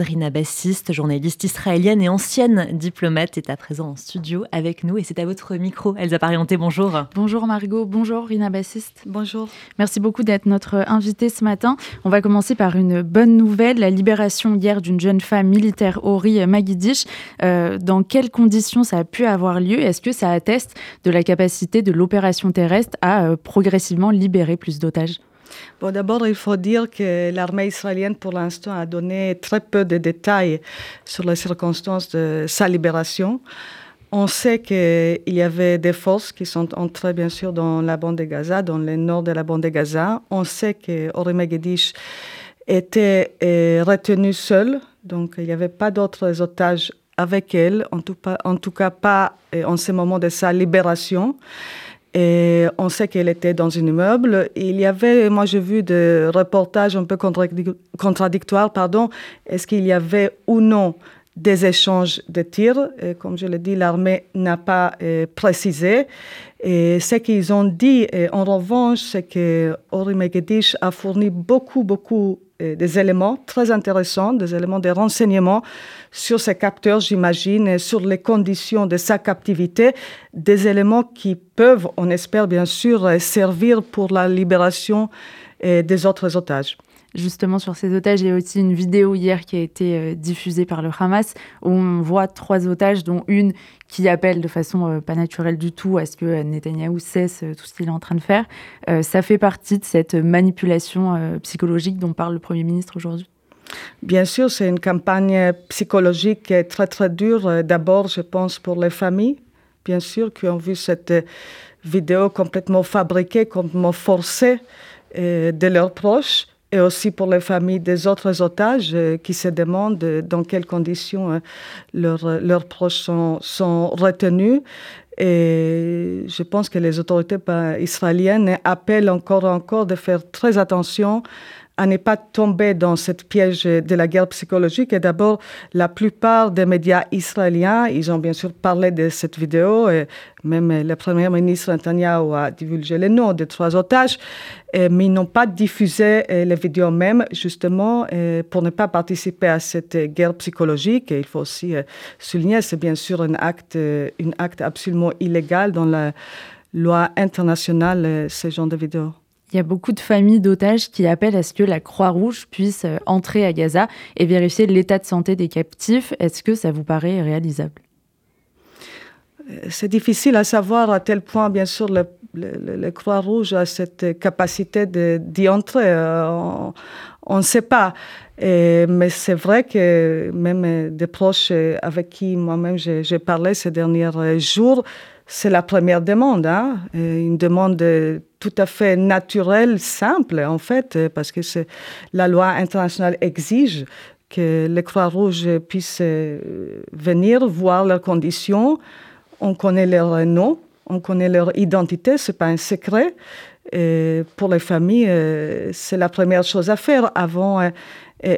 Rina Bassiste, journaliste israélienne et ancienne diplomate, est à présent en studio avec nous et c'est à votre micro. Elsa Parienté, bonjour. Bonjour Margot, bonjour Rina Bassiste. Bonjour. Merci beaucoup d'être notre invitée ce matin. On va commencer par une bonne nouvelle, la libération hier d'une jeune femme militaire, Ori Magidish. Euh, dans quelles conditions ça a pu avoir lieu? Est-ce que ça atteste de la capacité de l'opération terrestre à euh, progressivement libérer plus d'otages? Bon, d'abord, il faut dire que l'armée israélienne, pour l'instant, a donné très peu de détails sur les circonstances de sa libération. On sait qu'il y avait des forces qui sont entrées, bien sûr, dans la bande de Gaza, dans le nord de la bande de Gaza. On sait que Megedish était euh, retenue seule, donc il n'y avait pas d'autres otages avec elle, en tout, en tout cas pas euh, en ce moment de sa libération. On sait qu'elle était dans un immeuble. Il y avait, moi j'ai vu des reportages un peu contradictoires, pardon. Est-ce qu'il y avait ou non des échanges de tirs? Comme je l'ai dit, l'armée n'a pas euh, précisé. Ce qu'ils ont dit, en revanche, c'est que Ori Megedish a fourni beaucoup, beaucoup des éléments très intéressants, des éléments de renseignements sur ces capteurs, j'imagine, et sur les conditions de sa captivité, des éléments qui peuvent, on espère bien sûr, servir pour la libération des autres otages justement sur ces otages. Il y a aussi une vidéo hier qui a été euh, diffusée par le Hamas où on voit trois otages, dont une qui appelle de façon euh, pas naturelle du tout à ce que euh, Netanyahou cesse tout ce qu'il est en train de faire. ça fait partie de cette manipulation psychologique dont parle le Premier ministre aujourd'hui Bien sûr, c'est une campagne psychologique très très dure. D'abord, je pense pour les familles, bien sûr, qui ont vu cette vidéo complètement fabriquée, complètement forcée de leurs proches et aussi pour les familles des autres otages euh, qui se demandent euh, dans quelles conditions euh, leurs, leurs proches sont, sont retenus. Et je pense que les autorités israéliennes appellent encore et encore de faire très attention à ne pas tomber dans cette piège de la guerre psychologique. Et d'abord, la plupart des médias israéliens, ils ont bien sûr parlé de cette vidéo, et même le Premier ministre Netanyahu a divulgué les noms des trois otages, mais ils n'ont pas diffusé les vidéos même, justement, pour ne pas participer à cette guerre psychologique. Et il faut aussi euh, souligner, c'est bien sûr un acte, un acte absolument illégal dans la loi internationale, euh, ce genre de vidéos. Il y a beaucoup de familles d'otages qui appellent à ce que la Croix-Rouge puisse euh, entrer à Gaza et vérifier l'état de santé des captifs. Est-ce que ça vous paraît réalisable? Euh, C'est difficile à savoir à tel point, bien sûr, le, le, Croix-Rouge a cette capacité d'y entrer. Euh, on ne sait pas. mais c'est vrai que même des proches avec qui moi-même j'ai parlé ces derniers jours, c'est la première demande, hein? une demande tout à fait naturelle, simple en fait, parce que la loi internationale exige que les Croix-Rouges puissent euh, venir voir leurs conditions. On connaît leur nom, on connaît leur identité, c'est pas un secret. Et pour les familles, euh, c'est la première chose à faire avant euh,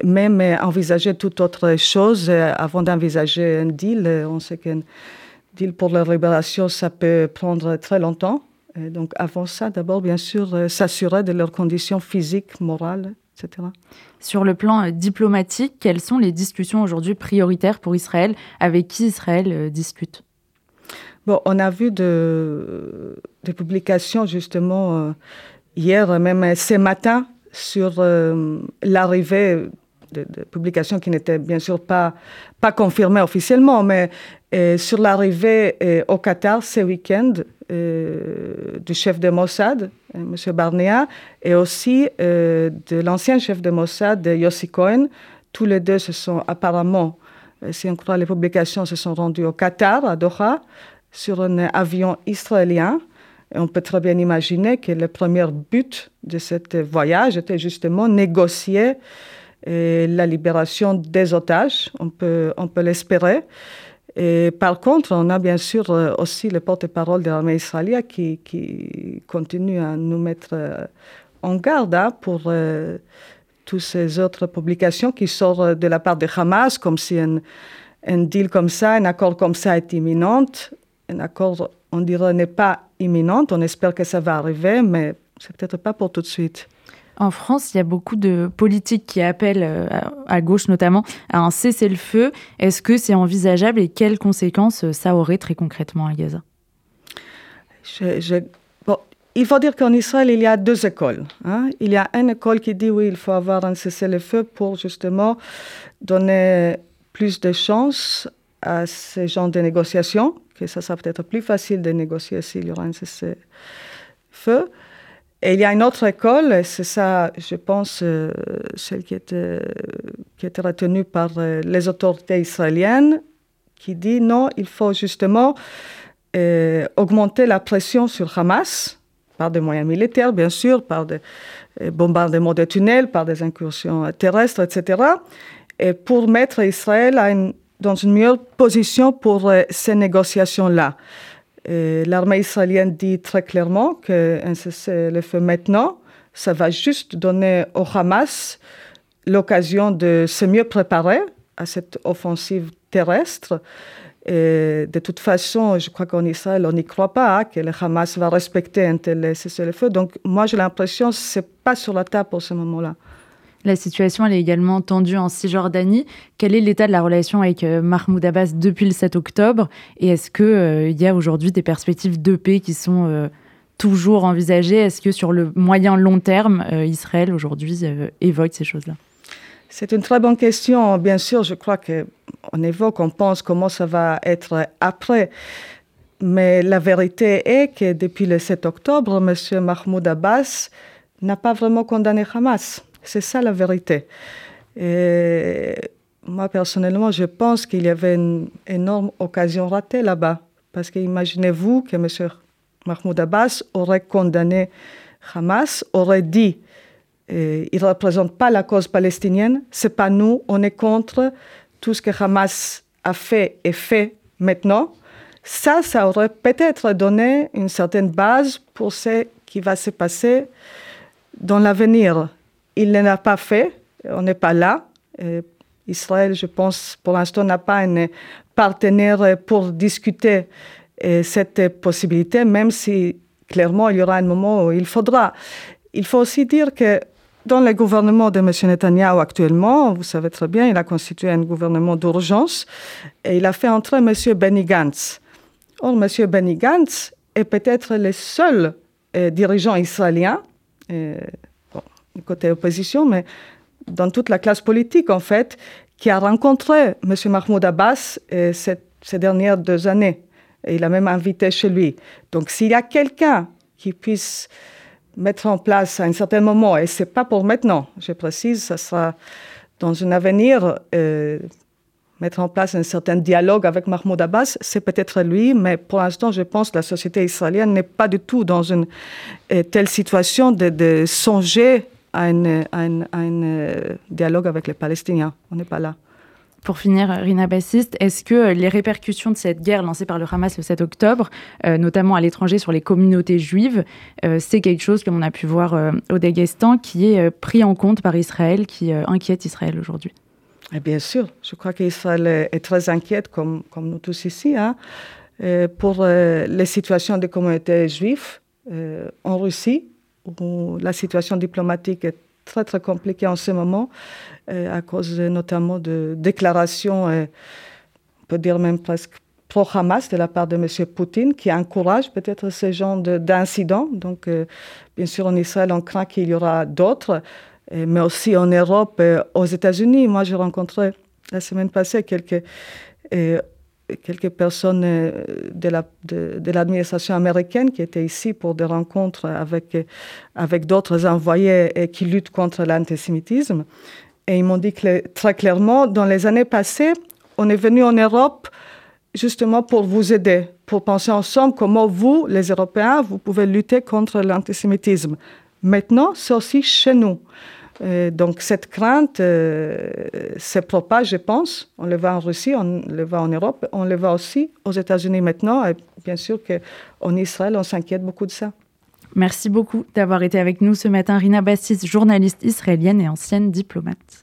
même envisager toute autre chose, avant d'envisager un deal. On sait qu'un deal pour la libération, ça peut prendre très longtemps. donc avant ça, d'abord, bien sûr, euh, s'assurer de leurs conditions physiques, morales, etc. Sur le plan euh, diplomatique, quelles sont les discussions aujourd'hui prioritaires pour Israël? Avec qui Israël euh, discute? Bon, on a vu de, des publications justement hier, même ce matin, sur l'arrivée de, publications qui n'étaient bien sûr pas, pas confirmées officiellement, mais sur l'arrivée au Qatar ce week-end euh, du chef de Mossad, euh, M. Barnea, et aussi euh, de l'ancien chef de Mossad, Yossi Cohen. Tous les deux se sont apparemment, si on croit les publications, se sont rendus au Qatar, à Doha, sur un avion israélien. On peut très bien imaginer que le premier but de ce voyage était justement négocier la libération des otages. On peut, on peut l'espérer. Et par contre, on a bien sûr euh, aussi le porte-parole de l'armée israélienne qui, qui, continue à nous mettre euh, en garde hein, pour euh, toutes ces autres publications qui sortent de la part de Hamas, comme si un, un deal comme ça, un accord comme ça est imminent. Un accord, on dirait, n'est pas imminent. On espère que ça va arriver, mais c'est peut-être pas pour tout de suite. En France, il y a beaucoup de politiques qui appellent, euh, à gauche notamment, à un cessez-le-feu. Est-ce que c'est envisageable et quelles conséquences ça aurait très concrètement à Gaza? Il faut dire qu'en Israël, il y a deux écoles. Hein. Il y a une école qui dit oui, il faut avoir un cessez-le-feu pour justement donner plus de chances à ces gens de négociations, que ça sera peut-être plus facile de négocier s'il y aura un cessez-le-feu. Et il y a une autre école, c'est ça, je pense, euh, celle qui était, qui était retenue par euh, les autorités israéliennes, qui dit non, il faut justement euh, augmenter la pression sur Hamas, par des moyens militaires, bien sûr, par des bombardements de tunnels, par des incursions terrestres, etc., et pour mettre Israël dans une meilleure position pour ces négociations-là. L'armée israélienne dit très clairement que le feu maintenant, ça va juste donner au Hamas l'occasion de se mieux préparer à cette offensive terrestre. De toute façon, je crois qu'en Israël, on n'y croit pas hein, que le Hamas va respecter un tel cessez-le-feu. Donc, moi, j'ai l'impression que ce n'est pas sur la table pour ce moment-là. La situation, est également tendue en Cisjordanie. Quel est l'état de la relation avec euh, Mahmoud Abbas depuis le 7 octobre? Et est-ce qu'il euh, y a aujourd'hui des perspectives de paix qui sont euh, toujours envisagées? Est-ce que sur le moyen long terme, Israël aujourd'hui évoque ces choses-là? C'est une très bonne question. Bien sûr, je crois qu'on évoque, on pense comment ça va être après. Mais la vérité est que depuis le 7 octobre, M. Mahmoud Abbas n'a pas vraiment condamné Hamas. C'est ça la vérité. Et moi, personnellement, je pense qu'il y avait une énorme occasion ratée là-bas. Parce qu'imaginez-vous que M. Mahmoud Abbas aurait condamné Hamas, aurait dit il ne représente pas la cause palestinienne, c'est pas nous, on est contre tout ce que Hamas a fait et fait maintenant. Ça, ça aurait peut-être donné une certaine base pour ce qui va se passer dans l'avenir. Il ne l'a pas fait, on n'est pas là. Israël, je pense, pour l'instant, n'a pas un partenaire pour discuter euh, cette possibilité, même si clairement il y aura un moment où il faudra. Il faut aussi dire que dans le gouvernement de M. Netanyahu actuellement, vous savez très bien, il a constitué un gouvernement d'urgence et il a fait entrer M. Benny Gantz. Or, M. Benny Gantz est peut-être le seul euh, dirigeant israélien euh, côté opposition, mais dans toute la classe politique, en fait, qui a rencontré M. Mahmoud Abbas euh, ces dernières deux années. Et il a même invité chez lui. Donc, s'il y a quelqu'un qui puisse mettre en place à un certain moment, et ce n'est pas pour maintenant, je précise, ce sera dans un avenir, euh, mettre en place un certain dialogue avec Mahmoud Abbas, c'est peut-être lui, mais pour l'instant, je pense que la société israélienne n'est pas du tout dans une euh, telle situation de songer un, un, un, euh, dialogue avec les Palestiniens. On n'est pas là. Pour finir, Rina Bassiste, est-ce que les répercussions de cette guerre lancée par le Hamas le 7 octobre, euh, notamment à l'étranger sur les communautés juives, euh, c'est quelque chose, comme on a pu voir au Daghestan, qui est pris en compte par Israël, qui inquiète Israël aujourd'hui? Eh Bien sûr, je crois qu'Israël est très inquiète, comme, comme nous tous ici, hein, pour les situations des communautés juives en Russie où la situation diplomatique est très très compliquée en ce moment, euh, à cause notamment de déclarations, euh, on peut dire même presque pro-Hamas de la part de M. Poutine, qui encourage peut-être ce genre d'incidents. Donc, euh, bien sûr, en Israël, on craint qu'il y aura d'autres, mais aussi en Europe, aux États-Unis. Moi, j'ai rencontré la semaine passée quelques quelques personnes euh, de l'administration américaine qui étaient ici pour des rencontres avec, avec d'autres envoyés et qui luttent contre l'antisémitisme. Et ils m'ont dit très clairement, dans les années passées, on est venu en Europe justement pour vous aider, pour penser ensemble comment vous, les Européens, vous pouvez lutter contre l'antisémitisme. Maintenant, c'est aussi chez nous. Euh, donc cette crainte euh, se propage, je pense. On le voit en Russie, on le voit en Europe, on le voit aussi aux États-Unis maintenant. Et bien sûr qu'en Israël, on s'inquiète beaucoup de ça. Merci beaucoup d'avoir été avec nous ce matin, Rina Bassis, journaliste israélienne et ancienne diplomate.